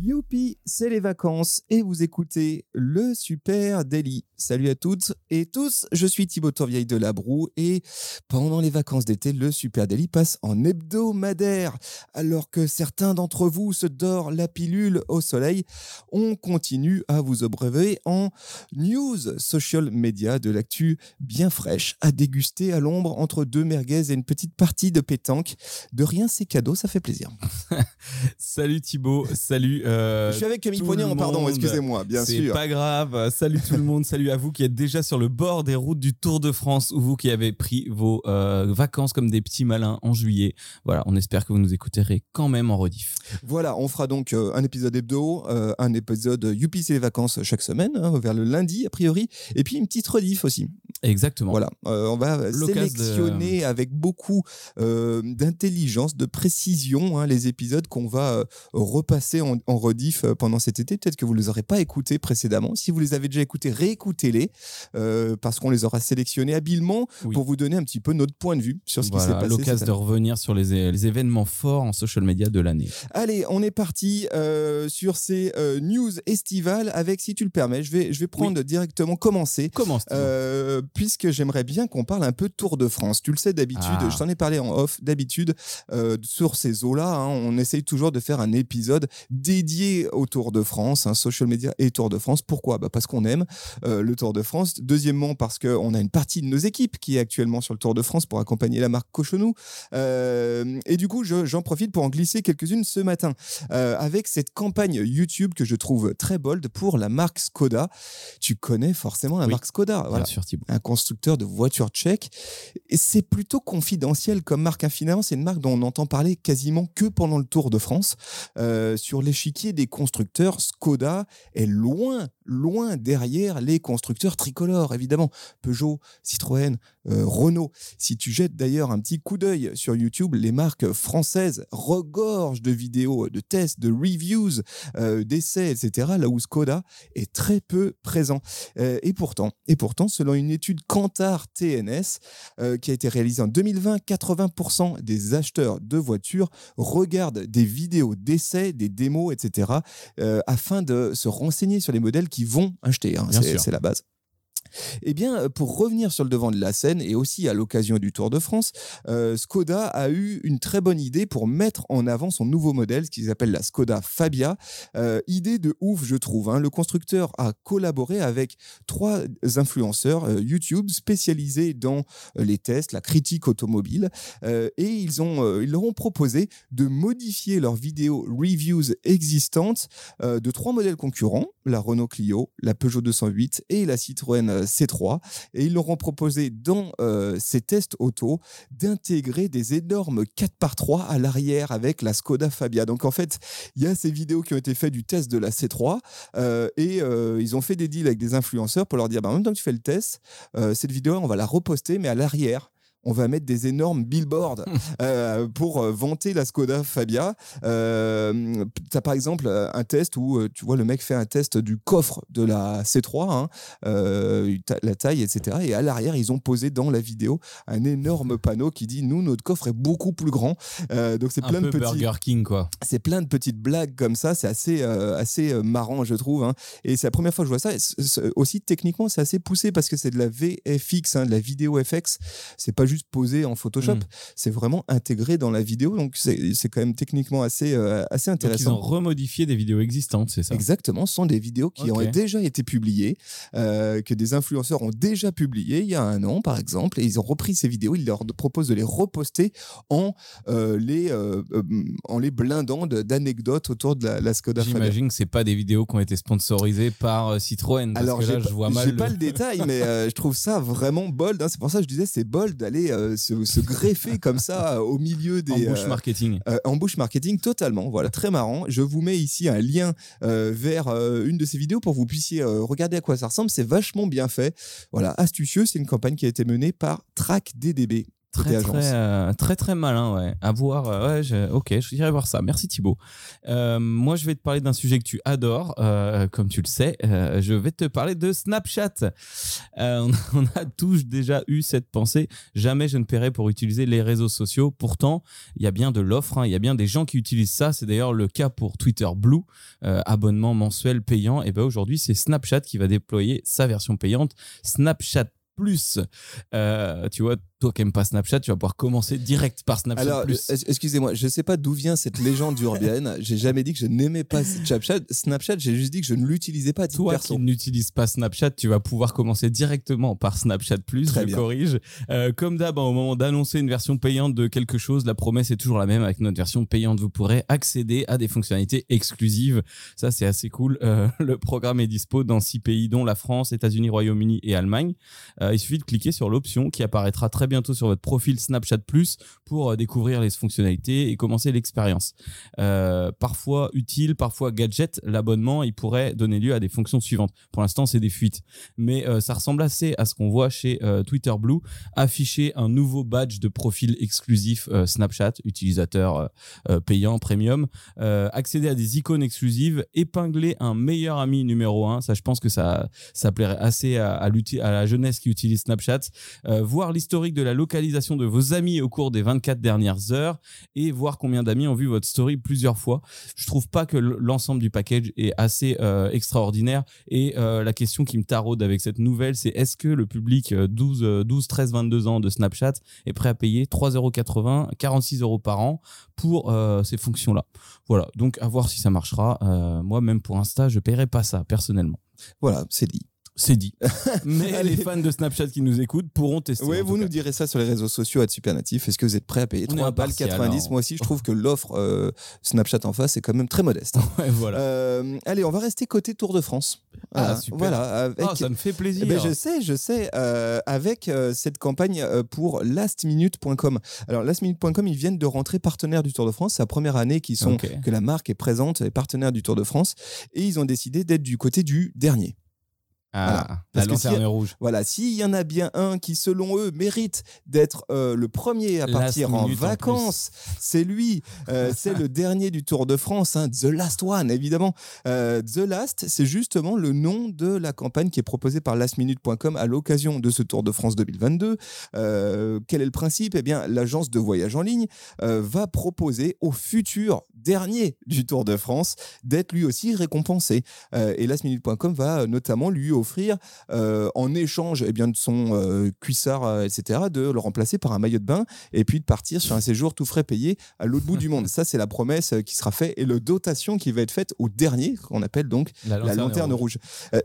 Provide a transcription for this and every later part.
Youpi, c'est les vacances et vous écoutez le Super Daily. Salut à toutes et tous, je suis Thibaut Tourvieille de Labroue et pendant les vacances d'été, le Super Daily passe en hebdomadaire. Alors que certains d'entre vous se dorent la pilule au soleil, on continue à vous abreuver en news social media de l'actu bien fraîche à déguster à l'ombre entre deux merguez et une petite partie de pétanque. De rien, c'est cadeau, ça fait plaisir. salut Thibaut, salut. Euh, je suis avec Camille Poignan, pardon, excusez-moi, bien sûr. C'est pas grave. Salut tout le monde, salut à vous qui êtes déjà sur le bord des routes du Tour de France ou vous qui avez pris vos euh, vacances comme des petits malins en juillet. Voilà, on espère que vous nous écouterez quand même en rediff. Voilà, on fera donc euh, un épisode hebdo, un épisode Youpi c'est les vacances chaque semaine, hein, vers le lundi a priori, et puis une petite rediff aussi. Exactement. Voilà, on va sélectionner avec beaucoup d'intelligence, de précision hein, les épisodes qu'on va repasser en, en rediff pendant cet été. Peut-être que vous ne les aurez pas écoutés précédemment. Si vous les avez déjà écoutés, réécoutez-les euh, parce qu'on les aura sélectionnés habilement pour vous donner un petit peu notre point de vue sur ce qui s'est passé. L'occasion de revenir sur les, événements forts en social media de l'année. Allez, on est parti euh, sur ces euh, news estivales avec, si tu le permets, je vais, je vais prendre directement commencer. Commence. puisque j'aimerais bien qu'on parle un peu Tour de France. Tu le sais d'habitude, ah. je t'en ai parlé en off. D'habitude, sur ces eaux-là, hein, on essaye toujours de faire un épisode dédié au Tour de France, hein, social media et Tour de France. Pourquoi? Bah Parce qu'on aime euh, le Tour de France. Deuxièmement, parce qu'on a une partie de nos équipes qui est actuellement sur le Tour de France pour accompagner la marque Cochonou. Euh, et du coup, j'en profite pour en glisser quelques-unes ce matin euh, avec cette campagne YouTube que je trouve très bold pour la marque Skoda. Tu connais forcément la marque Skoda, voilà. un constructeur de voitures tchèques. Et c'est plutôt confidentiel comme marque. Finalement, c'est une marque dont on entend parler quasiment que pendant le Tour de France. sur l'échiquier des constructeurs, Skoda est loin, loin derrière les constructeurs tricolores, évidemment. Peugeot, Citroën, euh, Renault. Si tu jettes d'ailleurs un petit coup d'œil sur YouTube, les marques françaises regorgent de vidéos, de tests, de reviews, euh, d'essais, etc. Là où Skoda est très peu présent. Euh, et pourtant, et pourtant, selon une étude Kantar TNS qui a été réalisée en 2020, 80% des acheteurs de voitures regardent des vidéos d'essais, des démos, etc. afin de se renseigner sur les modèles qu'ils vont acheter. Hein. C'est la base. Eh bien, euh, pour revenir sur le devant de la scène et aussi à l'occasion du Tour de France, euh, Skoda a eu une très bonne idée pour mettre en avant son nouveau modèle, ce qu'ils appellent la Skoda Fabia. Euh, idée de ouf, je trouve. Hein. Le constructeur a collaboré avec trois influenceurs YouTube spécialisés dans les tests, la critique automobile, et ils, ont, ils leur ont proposé de modifier leurs vidéos reviews existantes de trois modèles concurrents, la Renault Clio, la Peugeot 208 et la Citroën C3 et ils leur ont proposé dans euh, ces tests auto d'intégrer des énormes 4x3 à l'arrière avec la Skoda Fabia. Donc en fait, il y a ces vidéos qui ont été faites du test de la C3 euh, et euh, ils ont fait des deals avec des influenceurs pour leur dire bah, en même temps que tu fais le test, cette vidéo on va la reposter mais à l'arrière on va mettre des énormes billboards euh, pour euh, vanter la Skoda Fabia. Euh, tu as par exemple un test où euh, tu vois le mec fait un test du coffre de la C3, hein, la taille, etc. Et à l'arrière, ils ont posé dans la vidéo un énorme panneau qui dit nous notre coffre est beaucoup plus grand. donc c'est plein de petits Burger King quoi. C'est plein de petites blagues comme ça. C'est assez assez marrant je trouve. Hein. Et c'est la première fois que je vois ça. aussi techniquement c'est assez poussé parce que c'est de la VFX, hein, de la vidéo FX. C'est pas juste juste posé en Photoshop. Mm. C'est vraiment intégré dans la vidéo. Donc, c'est quand même techniquement assez, euh, assez intéressant. Donc ils ont remodifié des vidéos existantes, c'est ça? Exactement. Ce sont des vidéos qui ont déjà été publiées, euh, que des influenceurs ont déjà publiées il y a un an, par exemple. Et ils ont repris ces vidéos. Ils leur proposent de les reposter en, euh, les, en les blindant d'anecdotes autour de la, la Skoda J'imagine que ce pas des vidéos qui ont été sponsorisées par Citroën. Alors, là, je vois mal. J'ai pas le détail, mais je trouve ça vraiment bold. Hein. C'est pour ça que je disais, c'est bold d'aller euh, se, greffer comme ça au milieu des. Embouche euh, marketing. Euh, embouche marketing, totalement. Voilà, très marrant. Je vous mets ici un lien vers une de ces vidéos pour que vous puissiez regarder à quoi ça ressemble. C'est vachement bien fait. Voilà, astucieux. C'est une campagne qui a été menée par TrackDDB. Très très, euh, très très malin, ouais. À voir, euh, ouais, je- ok, je dirais voir ça. Merci Thibaut. Euh, moi, je vais te parler d'un sujet que tu adores, euh, comme tu le sais. Je vais te parler de Snapchat. On, on a tous déjà eu cette pensée. Jamais je ne paierai pour utiliser les réseaux sociaux. Pourtant, il y a bien de l'offre. hein. Il y a bien des gens qui utilisent ça. C'est d'ailleurs le cas pour Twitter Blue, abonnement mensuel payant. Et ben aujourd'hui, c'est Snapchat qui va déployer sa version payante, Snapchat Plus. Tu vois, toi qui n'aimes pas Snapchat, tu vas pouvoir commencer direct par Snapchat Alors, Plus. euh, excusez-moi, je ne sais pas d'où vient cette légende urbaine. J'ai jamais dit que je n'aimais pas Snapchat. Snapchat, j'ai juste dit que je ne l'utilisais pas Toi perso. qui n'utilises pas Snapchat, tu vas pouvoir commencer directement par Snapchat Plus. Très je bien. corrige. Euh, comme d'hab, hein, au moment d'annoncer une version payante de quelque chose, la promesse est toujours la même. Avec notre version payante, vous pourrez accéder à des fonctionnalités exclusives. Ça, c'est assez cool. Euh, le programme est dispo dans six pays, dont la France, États-Unis, Royaume-Uni et Allemagne. Euh, il suffit de cliquer sur l'option qui apparaîtra très bientôt sur votre profil Snapchat Plus pour euh, découvrir les fonctionnalités et commencer l'expérience. Euh, parfois utile, parfois gadget, l'abonnement, il pourrait donner lieu à des fonctions suivantes. Pour l'instant, c'est des fuites. Mais euh, ça ressemble assez à ce qu'on voit chez Twitter Blue, afficher un nouveau badge de profil exclusif Snapchat, utilisateur payant, premium, accéder à des icônes exclusives, épingler un meilleur ami numéro un. Ça, je pense que ça, ça plairait assez à, à, à la jeunesse qui utilise Snapchat. Voir l'historique de la localisation de vos amis au cours des 24 dernières heures et voir combien d'amis ont vu votre story plusieurs fois. Je trouve pas que l'ensemble du package est assez euh, extraordinaire et euh, la question qui me taraude avec cette nouvelle, c'est est-ce que le public euh, 12, euh, 12, 13, 22 ans de Snapchat est prêt à payer 3,80€, 46 euros par an pour euh, ces fonctions-là? Voilà, donc à voir si ça marchera. Moi, même pour Insta, je paierai pas ça personnellement. Voilà, c'est dit. C'est dit. Mais les fans de Snapchat qui nous écoutent pourront tester. Oui, vous nous direz ça sur les réseaux sociaux à Supernatif. Est-ce que vous êtes prêts à payer On est 3 balles impartial, 90 hein. Moi aussi, je trouve que l'offre euh, Snapchat en face est quand même très modeste. Ouais, voilà. Euh, allez, on va rester côté Tour de France. Ah, super. Voilà, avec- Ah, ça me fait plaisir. Ben, je sais, je sais, euh, avec cette campagne pour lastminute.com. Alors, lastminute.com, ils viennent de rentrer partenaire du Tour de France. C'est la première année qu'ils sont, que la marque est présente et partenaire du Tour de France. Et ils ont décidé d'être du côté du dernier. Ah, Voilà. la Parce que si- lanterne rouge. Voilà, s'il y en a bien un qui, selon eux, mérite d'être euh, le premier à partir en vacances, c'est lui. Euh, c'est le dernier du Tour de France, hein, The Last One, évidemment. Euh, The Last, c'est justement le nom de la campagne qui est proposée par lastminute.com à l'occasion de ce Tour de France 2022. Euh, quel est le principe? Eh bien, l'agence de voyage en ligne va proposer au futur dernier du Tour de France d'être lui aussi récompensé. Et lastminute.com va notamment lui offrir, euh, en échange eh bien, de son euh, cuissard, euh, etc., de le remplacer par un maillot de bain et puis de partir sur un séjour tout frais payé à l'autre bout du monde. Ça, c'est la promesse qui sera faite et le dotation qui va être faite au dernier, qu'on appelle donc la lanterne rouge.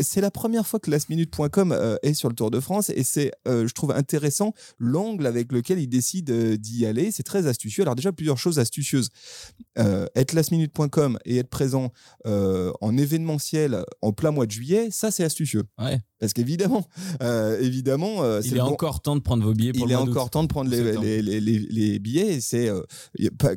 C'est la première fois que lastminute.com est sur le Tour de France et c'est, je trouve, intéressant l'angle avec lequel ils décident euh, d'y aller. C'est très astucieux. Alors déjà, plusieurs choses astucieuses. Euh, être lastminute.com et être présent euh, en événementiel en plein mois de juillet, ça c'est astucieux. Ouais. Parce qu'évidemment, euh, évidemment, euh, Il est bon- encore temps de prendre vos billets pour il le est encore temps de prendre les, Septembre. les, les, les- les billets. Et c'est euh,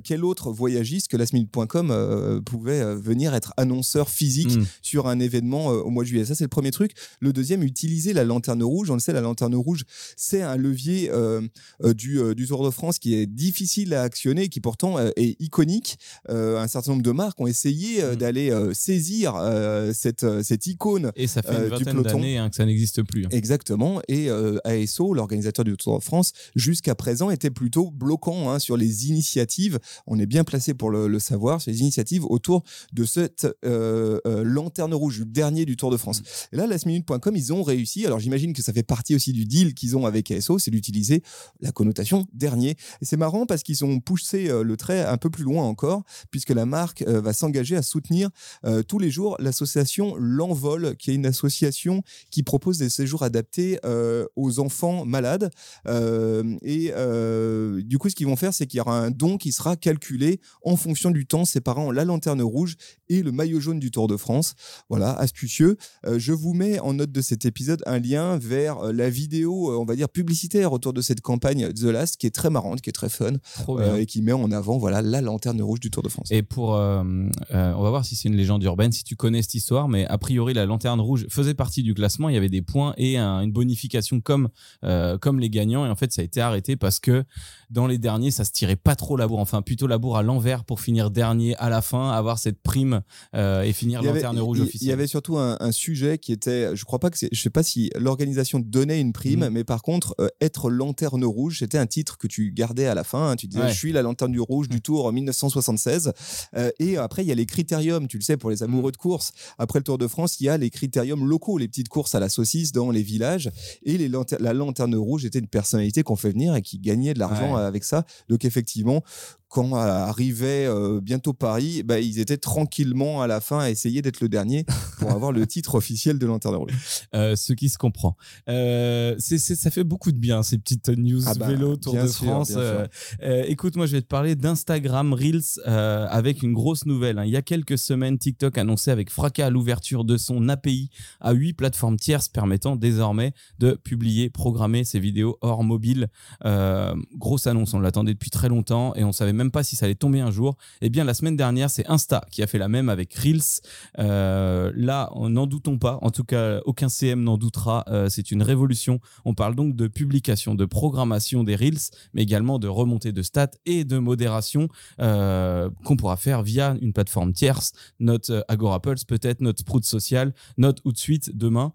quel autre voyagiste que lastminute.com euh, pouvait euh, venir être annonceur physique Mm. sur un événement au mois de juillet? Ça, c'est le premier truc. Le deuxième, utiliser la lanterne rouge. On le sait, la lanterne rouge, c'est un levier du, du Tour de France qui est difficile à actionner, qui pourtant est iconique. Un certain nombre de marques ont essayé euh, Mm. d'aller saisir cette, cette icône Et ça fait une peloton. d'années hein, que ça n'existe plus. hein. Exactement. Et euh, ASO, l'organisateur du Tour de France, jusqu'à présent était plutôt bloquant hein, sur les initiatives. On est bien placé pour le, le savoir, sur les initiatives autour de cette euh, euh, lanterne rouge, le dernier du Tour de France. Et là, lastminute.com, ils ont réussi. Alors j'imagine que ça fait partie aussi du deal qu'ils ont avec ASO, c'est d'utiliser la connotation dernier. Et c'est marrant parce qu'ils ont poussé le trait un peu plus loin encore, puisque la marque va s'engager à soutenir tous les jours l'association L'Envol, qui est une association qui propose des séjours adaptés euh, aux enfants malades. Euh, et euh, du coup, ce qu'ils vont faire, c'est qu'il y aura un don qui sera calculé en fonction du temps, séparant la lanterne rouge et le maillot jaune du Tour de France. Voilà, astucieux. Je vous mets en note de cet épisode un lien vers la vidéo, on va dire, publicitaire autour de cette campagne The Last, qui est très marrante, qui est très fun, et qui met en avant voilà, la lanterne rouge du Tour de France. Et pour, on va voir si c'est une légende urbaine, si tu connais cette histoire, mais a priori la lanterne rouge faisait partie partie du classement, il y avait des points et une bonification comme, euh, comme les gagnants. Et en fait, ça a été arrêté parce que dans les derniers, ça se tirait pas trop la bourre. Enfin, plutôt la bourre à l'envers pour finir dernier à la fin, avoir cette prime euh, et finir lanterne rouge officielle. Il y avait surtout un, sujet qui était, je crois pas que c'est, je sais pas si l'organisation donnait une prime, mhm. mais par contre, euh, être lanterne rouge, c'était un titre que tu gardais à la fin. Hein. tu disais, je suis la lanterne du rouge du Tour en 1976. Euh, et après, il y a les critériums, tu le sais, pour les amoureux mhm. de course. Après le Tour de France, il y a les critériums locaux, les petites courses à la saucisse dans les villages. Et les la lanterne rouge était une personnalité qu'on fait venir et qui gagnait de l'argent avec ça. Donc effectivement, quand arrivait euh, bientôt Paris, bah, ils étaient tranquillement à la fin à essayer d'être le dernier pour avoir le titre officiel de Lanterne Rouge. Euh, ce qui se comprend. Euh, ça fait beaucoup de bien, ces petites news ah bah, vélo Tour de France. écoute, moi, je vais te parler d'Instagram Reels avec une grosse nouvelle. Hein. Il y a quelques semaines, TikTok annonçait avec fracas l'ouverture de son API à huit plateformes tierces permettant désormais de publier, programmer ses vidéos hors mobile. grosse annonce, on l'attendait depuis très longtemps et on savait même pas si ça allait tomber un jour. Eh bien, la semaine dernière, c'est Insta qui a fait la même avec Reels. Euh, là, n'en doutons pas. En tout cas, aucun CM n'en doutera. Euh, c'est une révolution. On parle donc de publication, de programmation des Reels, mais également de remontée de stats et de modération euh, qu'on pourra faire via une plateforme tierce, notre Agora Pulse, peut-être notre Sprout Social, notre Outsuite demain.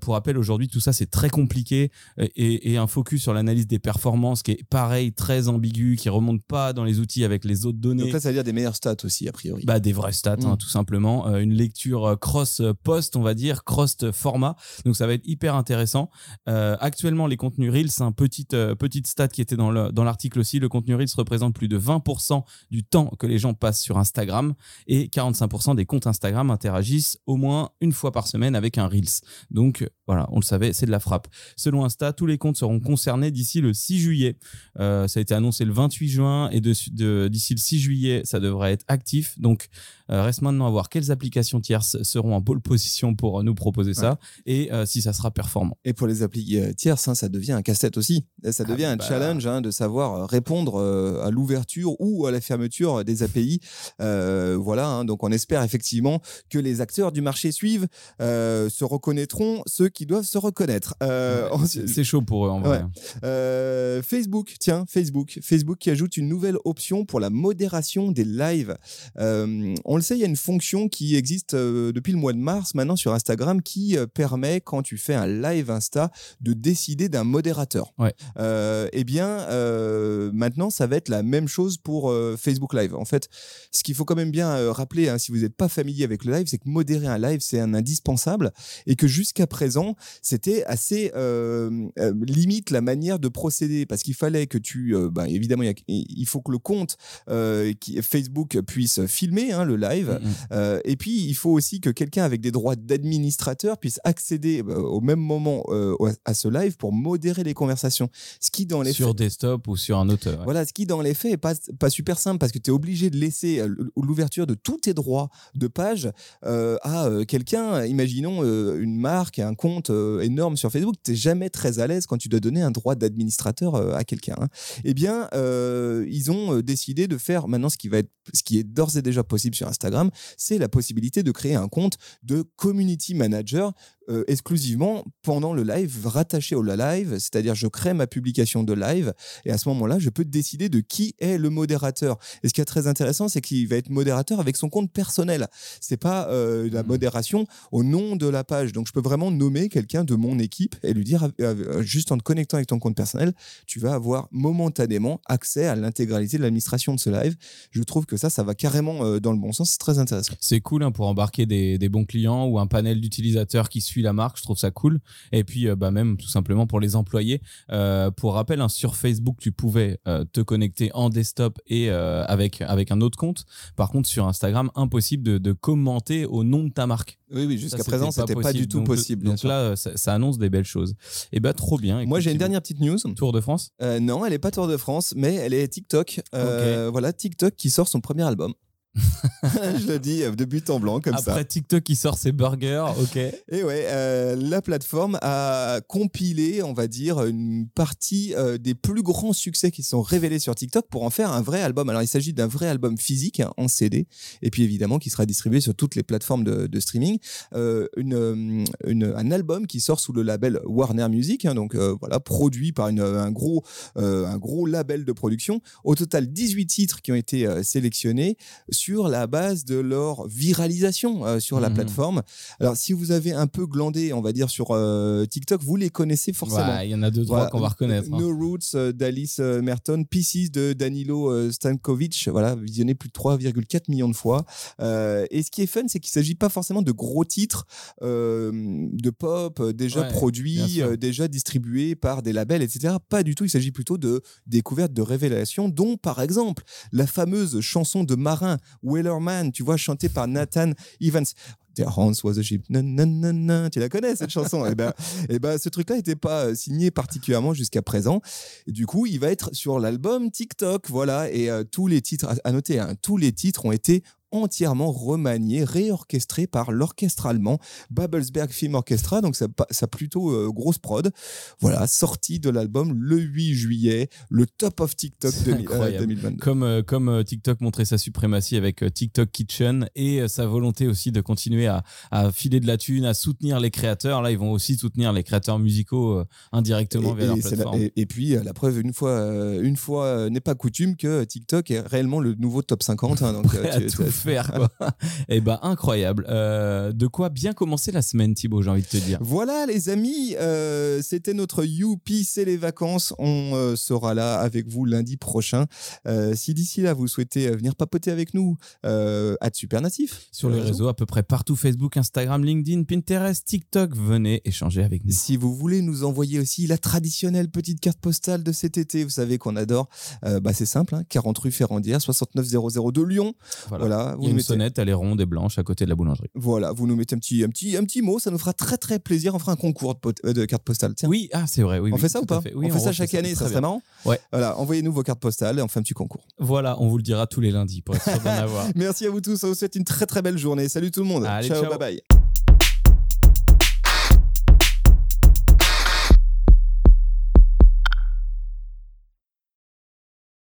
pour rappel, aujourd'hui, tout ça, c'est très compliqué et, et, un focus sur l'analyse des performances qui est pareil, très ambigu, qui remonte pas dans les outils avec les autres données. Donc là, ça veut dire des meilleures stats aussi, a priori. Bah, des vraies stats, hein, mm. tout simplement. Euh, une lecture euh, cross-post, on va dire, cross-format. Donc ça va être hyper intéressant. Euh, actuellement, les contenus Reels, c'est un petite, petite stat qui était dans l'article dans aussi. Le contenu Reels représente plus de 20% du temps que les gens passent sur Instagram et 45% des comptes Instagram interagissent au moins une fois par semaine avec un Reels. Donc voilà, on le savait, c'est de la frappe. Selon Insta, tous les comptes seront concernés d'ici le 6 juillet. ça a été annoncé le 28 juin et de d'ici le 6 juillet, ça devrait être actif. Donc, reste maintenant à voir quelles applications tierces seront en pole position pour nous proposer ça et euh, si ça sera performant. Et pour les applis euh, tierces, hein, ça devient un casse-tête aussi. Ça ah devient un bah. challenge hein, de savoir répondre à l'ouverture ou à la fermeture des API. voilà, hein. donc on espère effectivement que les acteurs du marché suivent, se reconnaîtront ceux qui doivent se reconnaître. c'est chaud pour eux en vrai. Facebook, tiens, Facebook. Facebook qui ajoute une nouvelle option pour la modération des lives. on on le sait, il y a une fonction qui existe euh, depuis le mois de mars maintenant sur Instagram qui euh, permet, quand tu fais un live Insta, de décider d'un modérateur. Euh, eh bien, maintenant, ça va être la même chose pour Facebook Live. En fait, ce qu'il faut quand même bien rappeler, hein, si vous n'êtes pas familier avec le live, c'est que modérer un live, c'est un indispensable et que jusqu'à présent, c'était assez limite la manière de procéder parce qu'il fallait que tu, bah, évidemment, il faut que le compte qui, Facebook puisse filmer hein, le live live. Mm, mm. Euh, et puis, il faut aussi que quelqu'un avec des droits d'administrateur puisse accéder euh, au même moment euh, à ce live pour modérer les conversations. Ce qui, dans les Sur desktop ou sur un autre. Voilà, ce qui, dans les faits, n'est pas, pas super simple parce que tu es obligé de laisser l'ouverture de tous tes droits de page à quelqu'un. Imaginons une marque, un compte énorme sur Facebook. Tu n'es jamais très à l'aise quand tu dois donner un droit d'administrateur à quelqu'un. Hein. Eh bien, ils ont décidé de faire maintenant ce qui, va être, ce qui est d'ores et déjà possible sur C'est la possibilité de créer un compte de community manager euh, exclusivement pendant le live, rattaché au live, c'est-à-dire je crée ma publication de live et à ce moment-là, je peux décider de qui est le modérateur. Et ce qui est très intéressant, c'est qu'il va être modérateur avec son compte personnel. C'est pas euh, la mmh. modération au nom de la page. Donc je peux vraiment nommer quelqu'un de mon équipe et lui dire euh, juste en te connectant avec ton compte personnel, tu vas avoir momentanément accès à l'intégralité de l'administration de ce live. Je trouve que ça, ça va carrément dans le bon sens. C'est très intéressant. C'est cool hein, pour embarquer des, des, bons clients ou un panel d'utilisateurs qui suivent la marque, je trouve ça cool. Et puis, euh, bah, même tout simplement pour les employés. Euh, pour rappel, hein, sur Facebook, tu pouvais euh, te connecter en desktop et avec, avec un autre compte. Par contre, sur Instagram, impossible de, commenter au nom de ta marque. Oui, oui, jusqu'à présent, c'était pas, pas du tout possible. Donc là, ça, annonce des belles choses. Et bah, trop bien. Moi, j'ai une dernière petite news. Tour de France? Non, elle est pas Tour de France, mais elle est TikTok. Voilà, TikTok qui sort son premier album. je le dis de but en blanc, comme ça. Après TikTok qui sort ses burgers, ok. Et ouais, euh, la plateforme a compilé, on va dire, une partie euh, des plus grands succès qui sont révélés sur TikTok pour en faire un vrai album. Alors, il s'agit d'un vrai album physique hein, en CD, et puis évidemment qui sera distribué sur toutes les plateformes de, de streaming. Euh, une, une, un album qui sort sous le label Warner Music, hein, donc voilà, produit par une, un, gros, un gros label de production. Au total, 18 titres qui ont été sélectionnés sur la base de leur viralisation sur la Mhm. plateforme. Alors, si vous avez un peu glandé, on va dire, sur euh, TikTok, vous les connaissez forcément. Ouais, Il y en a deux, trois Voilà. qu'on va reconnaître. hein. No Roots euh, d'Alice euh, Merton, Pieces de Danilo euh, Stankovic, voilà, visionné plus de 3,4 millions de fois. Euh, et ce qui est fun, c'est qu'il ne s'agit pas forcément de gros titres euh, de pop euh, déjà Ouais, produits, euh, déjà distribués par des labels, etc. Pas du tout, il s'agit plutôt de découvertes, de révélations, dont par exemple la fameuse chanson de Marin, Wellerman, tu vois, chantée par Nathan Evans. Their Hans was a ship. Tu la connais cette chanson? Eh ben, eh ben, ce truc-là n'était pas euh, signé particulièrement jusqu'à présent. Et du coup, il va être sur l'album TikTok, voilà. Et euh, tous les titres, à noter, hein, tous les titres ont été entièrement remaniés, réorchestrés par l'orchestre allemand Babelsberg Film Orchestra. Donc, ça plutôt euh, grosse prod. Voilà, sortie de l'album le 8 juillet, le top of TikTok C'est 2000, euh, incroyable. 2022. Comme, euh, comme TikTok montrait sa suprématie avec TikTok Kitchen et sa volonté aussi de continuer à, à filer de la thune, à soutenir les créateurs. Là, ils vont aussi soutenir les créateurs musicaux indirectement Et, via leur et la- plateforme. et- et puis la preuve une fois une fois n'est pas coutume que TikTok est réellement le nouveau top 50 hein, donc euh, Prêt à tu- tout tu- faire, quoi. Et ben incroyable. Euh, de quoi bien commencer la semaine, Thibaut, j'ai envie de te dire. Voilà les amis, euh, c'était notre Youpi, c'est les vacances. On euh, sera là avec vous lundi prochain. Euh, si d'ici là vous souhaitez venir papoter avec nous, euh, à Supernatif Sur les réseaux, à peu près partout Facebook, Instagram, LinkedIn, Pinterest, TikTok, venez échanger avec nous. Si vous voulez nous envoyer aussi la traditionnelle petite carte postale de cet été, vous savez qu'on adore, euh, bah c'est simple, hein, 40 rue Ferrandière, 6900 de Lyon. Voilà. Voilà, Vous y a nous une mettez- sonnette, elle est ronde et blanche à côté de la boulangerie. Voilà, vous nous mettez un petit, un petit, un petit mot, ça nous fera très très plaisir. On fera un concours de, pot- euh, de cartes postales. Tiens, Oui, ah c'est vrai. Oui, on oui, fait ça ou pas à fait. Oui, On fait ça chaque année, ça serait marrant Ouais. Voilà, envoyez-nous vos cartes postales et on fait un petit concours. Voilà, on vous le dira tous les lundis pour être sûr d'en avoir. Merci à vous tous, on vous souhaite une très très belle journée. Salut tout le monde. Allez, ciao. bye bye.